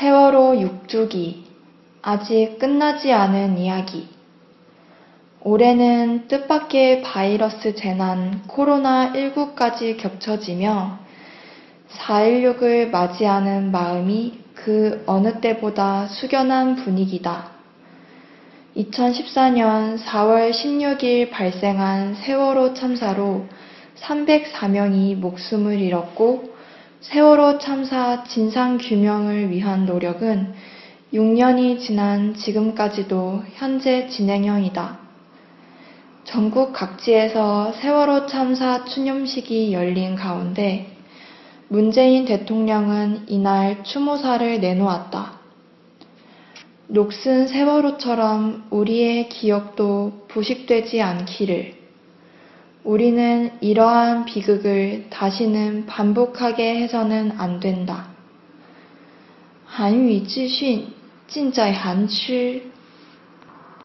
세월호 6주기 아직 끝나지 않은 이야기 올해는 뜻밖의 바이러스 재난 코로나19까지 겹쳐지며 4.16을 맞이하는 마음이 그 어느 때보다 숙연한 분위기다. 2014년 4월 16일 발생한 세월호 참사로 304명이 목숨을 잃었고 세월호 참사 진상규명을 위한 노력은 6년이 지난 지금까지도 현재 진행형이다. 전국 각지에서 세월호 참사 추념식이 열린 가운데 문재인 대통령은 이날 추모사를 내놓았다. 녹슨 세월호처럼 우리의 기억도 부식되지 않기를. 우리는 이러한 비극을 다시는 반복하게 해서는 안 된다. 한유 지신, 진짜 한출